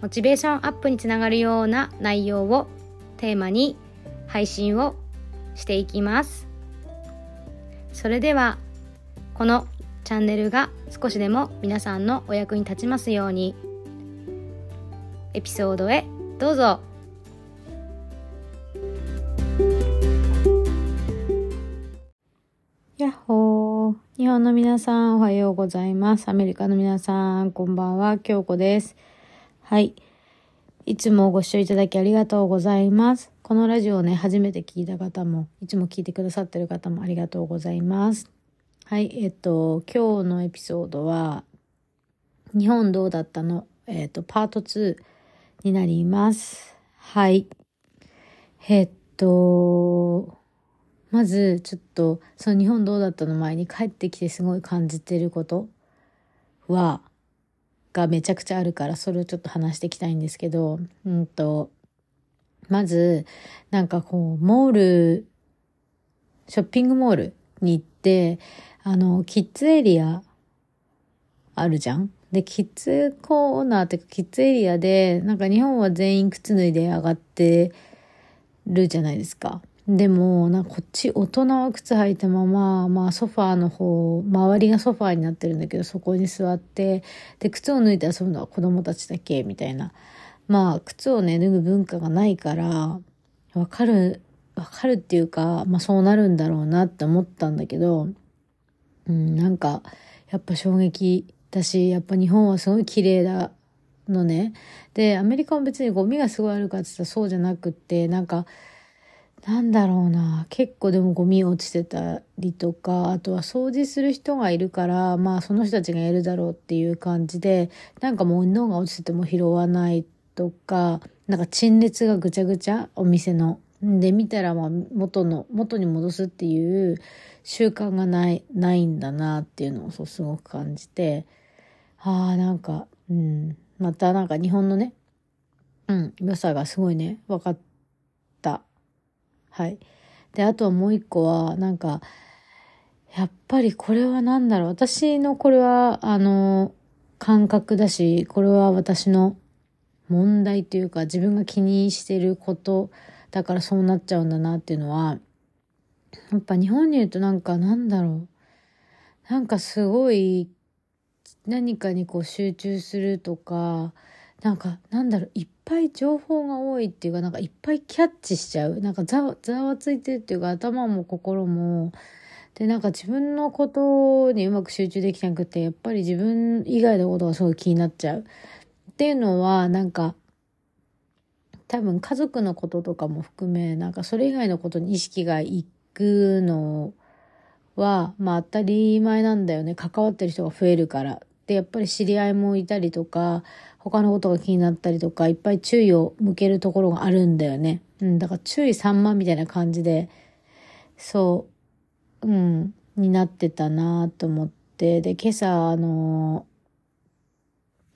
モチベーションアップにつながるような内容をテーマに配信をしていきます。それではこのチャンネルが少しでも皆さんのお役に立ちますようにエピソードへどうぞ。やっほー。日本の皆さんおはようございます。アメリカの皆さんこんばんは。京子です。はい。いつもご視聴いただきありがとうございます。このラジオをね、初めて聞いた方も、いつも聞いてくださってる方もありがとうございます。はい。えっと、今日のエピソードは、日本どうだったの？えっと、パート2になります。はい。えっと、まず、ちょっと、その日本どうだったの？前に帰ってきてすごい感じてることは、がめちゃくちゃあるから、それをちょっと話していきたいんですけど、うんと、まず、なんかこう、モール、ショッピングモールに行って、あの、キッズエリアあるじゃん？で、キッズコーナーっていうか、キッズエリアで、なんか日本は全員靴脱いで上がってるじゃないですか。でも、なこっち大人は靴履いたまま、まあソファーの方、周りがソファーになってるんだけど、そこに座って、で、靴を脱いで遊ぶのは子供たちだけ、みたいな。まあ、靴をね、脱ぐ文化がないから、わかる、わかるっていうか、まあそうなるんだろうなって思ったんだけど、うん、なんか、やっぱ衝撃だし、やっぱ日本はすごい綺麗だのね。で、アメリカも別にゴミがすごいあるかって言ったらそうじゃなくって、なんか、なんだろうな結構でもゴミ落ちてたりとかあとは掃除する人がいるからまあその人たちがやるだろうっていう感じでなんかもう物が落ちてても拾わないとかなんか陳列がぐちゃぐちゃお店の。で見たらまあ元の元に戻すっていう習慣がないないんだなっていうのをそうすごく感じてああなんかうんまたなんか日本のねうん良さがすごいね分かったはい。で、あとはもう一個は、なんか、やっぱりこれは何だろう。私のこれは、あの、感覚だし、これは私の問題というか、自分が気にしてることだからそうなっちゃうんだなっていうのは、やっぱ日本にいるとなんかなんだろう。なんかすごい、何かにこう集中するとか、なんかなんだろう、いっぱい情報が多いっていうか、なんかいっぱいキャッチしちゃう。なんかざわ、ざわついてるっていうか、頭も心も。で、なんか自分のことにうまく集中できなくて、やっぱり自分以外のことがすごい気になっちゃう。っていうのは、なんか、多分家族のこととかも含め、なんかそれ以外のことに意識がいくのは、まあ当たり前なんだよね。関わってる人が増えるから。で、やっぱり知り合いもいたりとか、他のことが気になったりとか、いっぱい注意を向けるところがあるんだよね。うん、だから注意散漫みたいな感じで、そう、うん、になってたなと思って、で、今朝、あの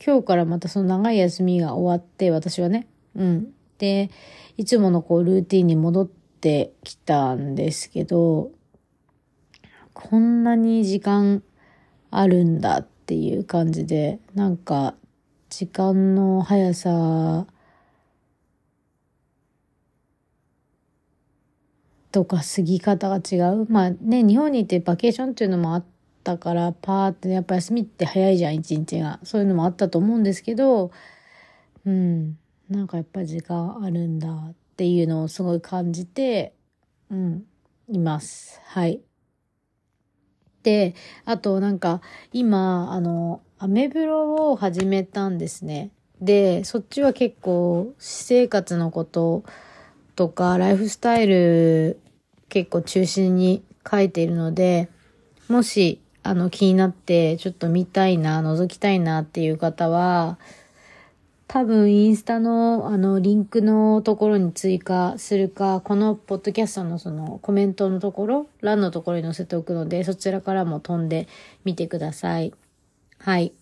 今日からまたその長い休みが終わって、私はね、うん。で、いつものこうルーティンに戻ってきたんですけど、こんなに時間あるんだっていう感じで、なんか時間の速さとか過ぎ方が違う。まあね、日本にいてバケーションっていうのもあったから、パーってねやっぱ休みって早いじゃん、一日が。そういうのもあったと思うんですけど、うん、なんかやっぱ時間あるんだっていうのをすごい感じて、うん、います。はい。で、あとなんか今、あの、アメブロを始めたんですね。で、そっちは結構私生活のこととかライフスタイル結構中心に書いているので、もしあの気になってちょっと見たいな、覗きたいなっていう方は、多分インスタのあのリンクのところに追加するか、このポッドキャストのそのコメントのところ、欄のところに載せておくので、そちらからも飛んでみてください。はい。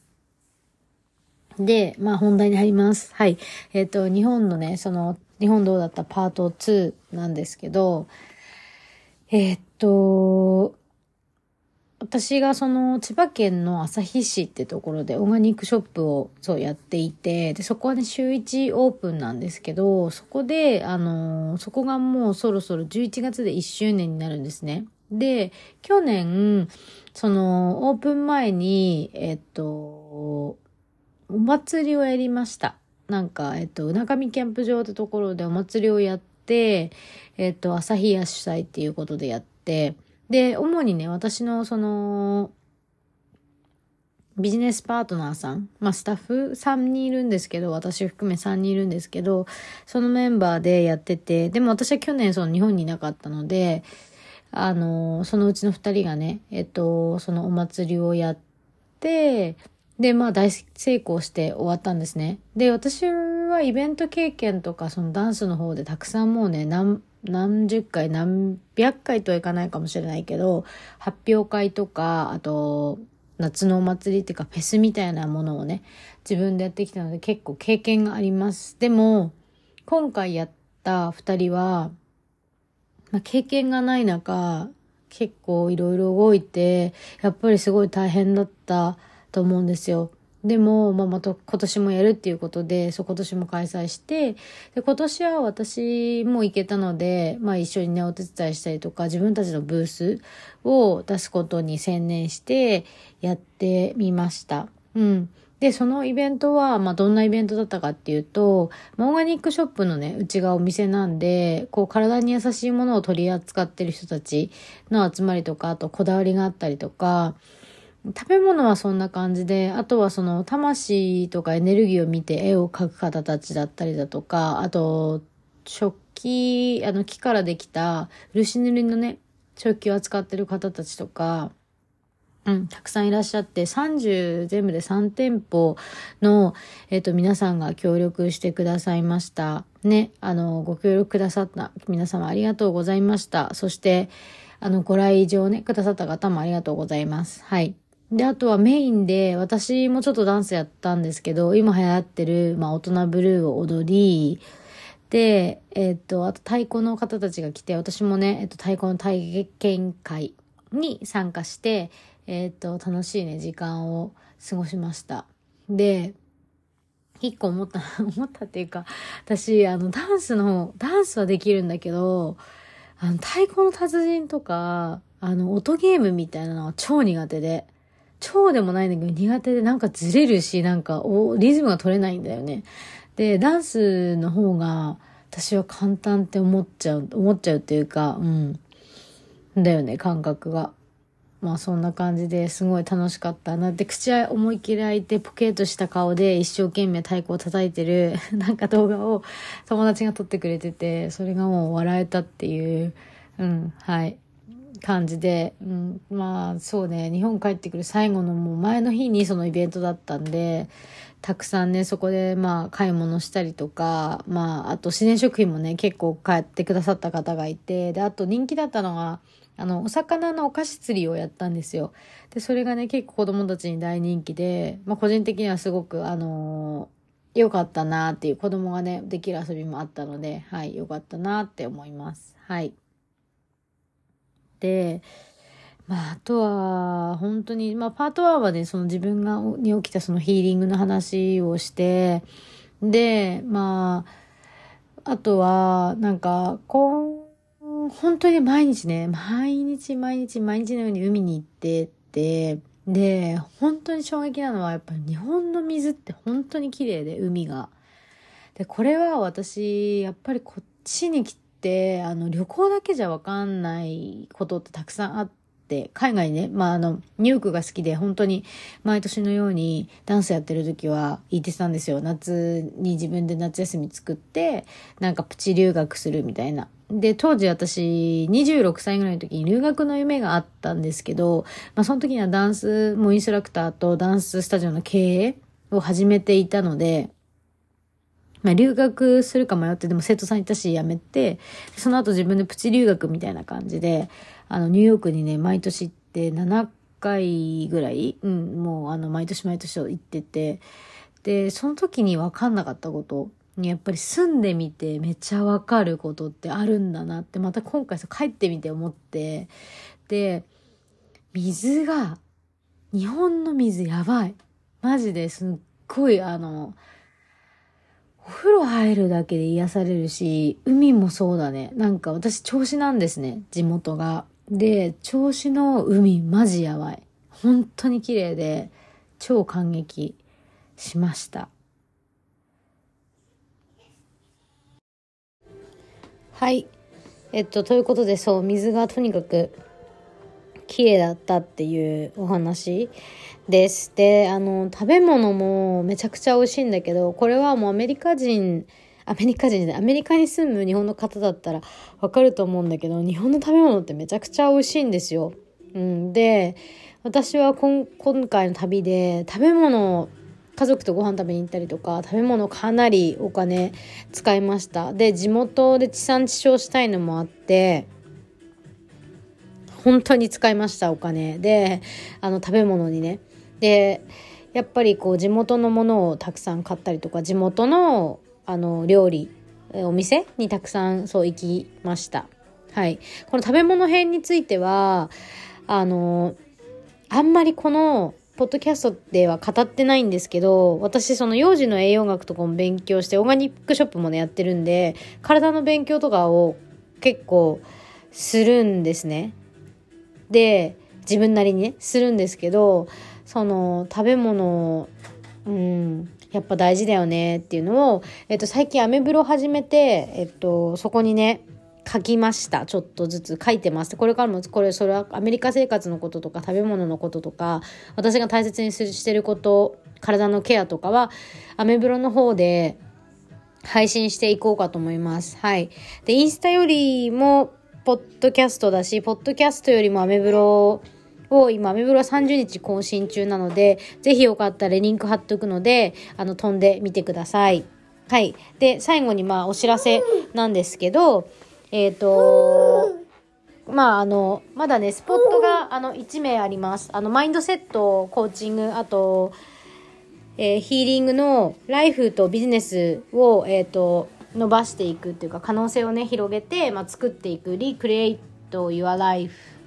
で、まあ本題に入ります。はい。えっ、ー、と、日本のね、その、日本どうだった？パート2なんですけど、えっ、ー、と、私がその千葉県の旭市ってところでオーガニックショップをそうやっていて、で、そこはね、週1オープンなんですけど、そこで、あの、そこがもうそろそろ11月で1周年になるんですね。で、去年、その、オープン前に、えっと、お祭りをやりました。なんか、えっと、うなかみキャンプ場ってところでお祭りをやって、えっと、朝日屋主催っていうことでやって、で、主にね、私のその、ビジネスパートナーさん、まあスタッフ3人いるんですけど、私含め3人いるんですけど、そのメンバーでやってて、でも私は去年その日本にいなかったので、あの、そのうちの2人がね、えっと、そのお祭りをやって、で、まあ大成功して終わったんですね。で、私はイベント経験とか、そのダンスの方でたくさんもうね、何十回、何百回とはいかないかもしれないけど、発表会とか、あと、夏のお祭りっていうかフェスみたいなものをね、自分でやってきたので結構経験があります。でも、今回やった二人は、まあ、経験がない中、結構いろいろ動いて、やっぱりすごい大変だったと思うんですよ。でも、まあ、また今年もやるっていうことで、そう今年も開催して、で、今年は私も行けたので、まあ一緒にね、お手伝いしたりとか、自分たちのブースを出すことに専念してやってみました。うん。で、そのイベントは、まあ、どんなイベントだったかっていうと、オーガニックショップのね、うちがお店なんで、こう、体に優しいものを取り扱ってる人たちの集まりとか、あと、こだわりがあったりとか、食べ物はそんな感じで、あとはその魂とかエネルギーを見て絵を描く方たちだったりだとか、あと、食器、あの木からできた漆塗りのね、食器を扱ってる方たちとか、うん、たくさんいらっしゃって、30、全部で3店舗の、えっ、ー、と、皆さんが協力してくださいました。ね、あの、ご協力くださった皆様ありがとうございました。そして、あの、ご来場ね、くださった方もありがとうございます。はい。で、あとはメインで、私もちょっとダンスやったんですけど、今流行ってる、まあ、大人ブルーを踊り、で、えっ、ー、と、あと太鼓の方たちが来て、私もね、えっ、ー、と、太鼓の体験会に参加して、えっ、ー、と、楽しいね、時間を過ごしました。で、一個思った、思ったっていうか、私、あの、ダンスの、ダンスはできるんだけど、あの、太鼓の達人とか、あの、音ゲームみたいなのは超苦手で。超でもないんだけど苦手でなんかずれるし、なんかおリズムが取れないんだよね。で、ダンスの方が私は簡単って思っちゃう、思っちゃうっていうか、うん。だよね、感覚が。まあそんな感じですごい楽しかったなって口は思いっきり開いてポケッとした顔で一生懸命太鼓を叩いてる なんか動画を友達が撮ってくれててそれがもう笑えたっていううんはい感じで、うん、まあそうね、日本帰ってくる最後のもう前の日にそのイベントだったんで、たくさんね、そこでまあ買い物したりとか、まああと自然食品もね、結構買ってくださった方がいて、で、あと人気だったのが、あの、お魚のお菓子釣りをやったんですよ。で、それがね、結構子供たちに大人気で、まあ個人的にはすごく、あのー、良かったなっていう子供がね、できる遊びもあったので、はい、良かったなって思います。はい。で、まあ、あとは、本当に、まあ、パート1はね、その自分が、に起きたそのヒーリングの話をして、で、まあ、あとは、なんか、こう、本当に毎日ね、毎日毎日毎日のように海に行ってって、で、本当に衝撃なのは、やっぱり日本の水って本当に綺麗で、海が。で、これは私、やっぱりこっちに来、あの、旅行だけじゃわかんないことってたくさんあって、海外ね、まあ、あの、ニューヨークが好きで、本当に毎年のようにダンスやってる時は行ってたんですよ。夏に自分で夏休み作って、なんかプチ留学するみたいな。で、当時私、26歳ぐらいの時に留学の夢があったんですけど、まあその時にはダンスもインストラクターとダンススタジオの経営を始めていたので、まあ、留学するか迷って、でも生徒さんいたし、辞めて、その後自分でプチ留学みたいな感じで、あの、ニューヨークにね、毎年行って7回ぐらい、うん、もうあの、毎年毎年行ってて、で、その時に分かんなかったこと、やっぱり住んでみてめっちゃ分かることってあるんだなって、また今回、帰ってみて思って、で、水が、日本の水やばい。マジですっごいあの、お風呂入るだけで癒されるし、海もそうだね。なんか私調子なんですね、地元が。で、調子の海マジやばい。本当に綺麗で、超感激しました。はい。えっと、ということで、そう、水がとにかく綺麗だったっていうお話です。で、あの、食べ物もめちゃくちゃ美味しいんだけど、これはもうアメリカ人、アメリカ人でアメリカに住む日本の方だったらわかると思うんだけど、日本の食べ物ってめちゃくちゃ美味しいんですよ。うん、で、私は今回の旅で食べ物家族とご飯食べに行ったりとか食べ物かなりお金使いましたで地元で地産地消したいのもあって本当に使いましたお金であの食べ物にねでやっぱりこう地元のものをたくさん買ったりとか地元のあの料理お店にたくさんそう行きました。はい。この食べ物編についてはあのあんまりこのポッドキャストでは語ってないんですけど私その幼児の栄養学とかも勉強してオーガニックショップもねやってるんで体の勉強とかを結構するんですね。で自分なりにねするんですけどその食べ物うんやっぱ大事だよねっていうのを、えっと、最近アメブロ始めて、えっと、そこにね書きましたちょっとずつ書いてますこれからもこれそれはアメリカ生活のこととか食べ物のこととか私が大切にしてること体のケアとかはアメブロの方で配信していこうかと思います。はい。で、インスタよりもポッドキャストだし、ポッドキャストよりもアメブロをを今、アメブロは30日更新中なので、ぜひよかったらリンク貼っておくので、あの、飛んでみてください。はい。で、最後にまあ、お知らせなんですけど、えっ、ー、と、まあ、あの、まだね、スポットが、あの、1名あります。あの、マインドセット、コーチング、あと、えー、ヒーリングのライフとビジネスを、えっ、ー、と、伸ばしていくっていうか可能性をね広げて、まあ、作っていく Recreate Your Life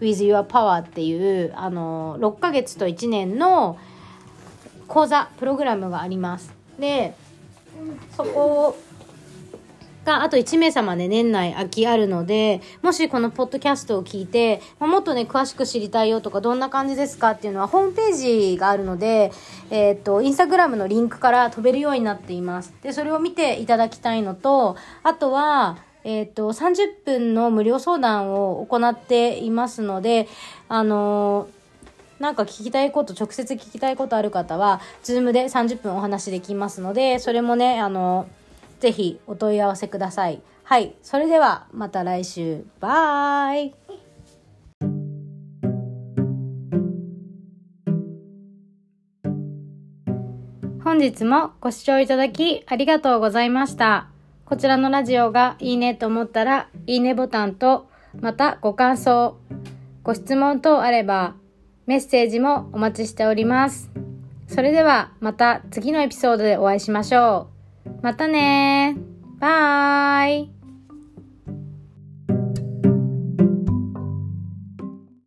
with Your Power っていうあの6ヶ月と1年の講座プログラムがありますでそこがあと1名様ね、年内空きあるので、もしこのポッドキャストを聞いて、もっとね、詳しく知りたいよとか、どんな感じですかっていうのは、ホームページがあるので、えっ、と、インスタグラムのリンクから飛べるようになっています。で、それを見ていただきたいのと、あとは、えっ、と、30分の無料相談を行っていますので、あのなんか聞きたいこと、直接聞きたいことある方は、ズームで30分お話できますので、それもね、あのぜひお問い合わせください。はい。それではまた来週。 Bye。本日もご視聴いただきありがとうございました。こちらのラジオがいいねと思ったら、いいねボタンと、またご感想、ご質問等あれば、メッセージもお待ちしております。それではまた次のエピソードでお会いしましょう。またねバイ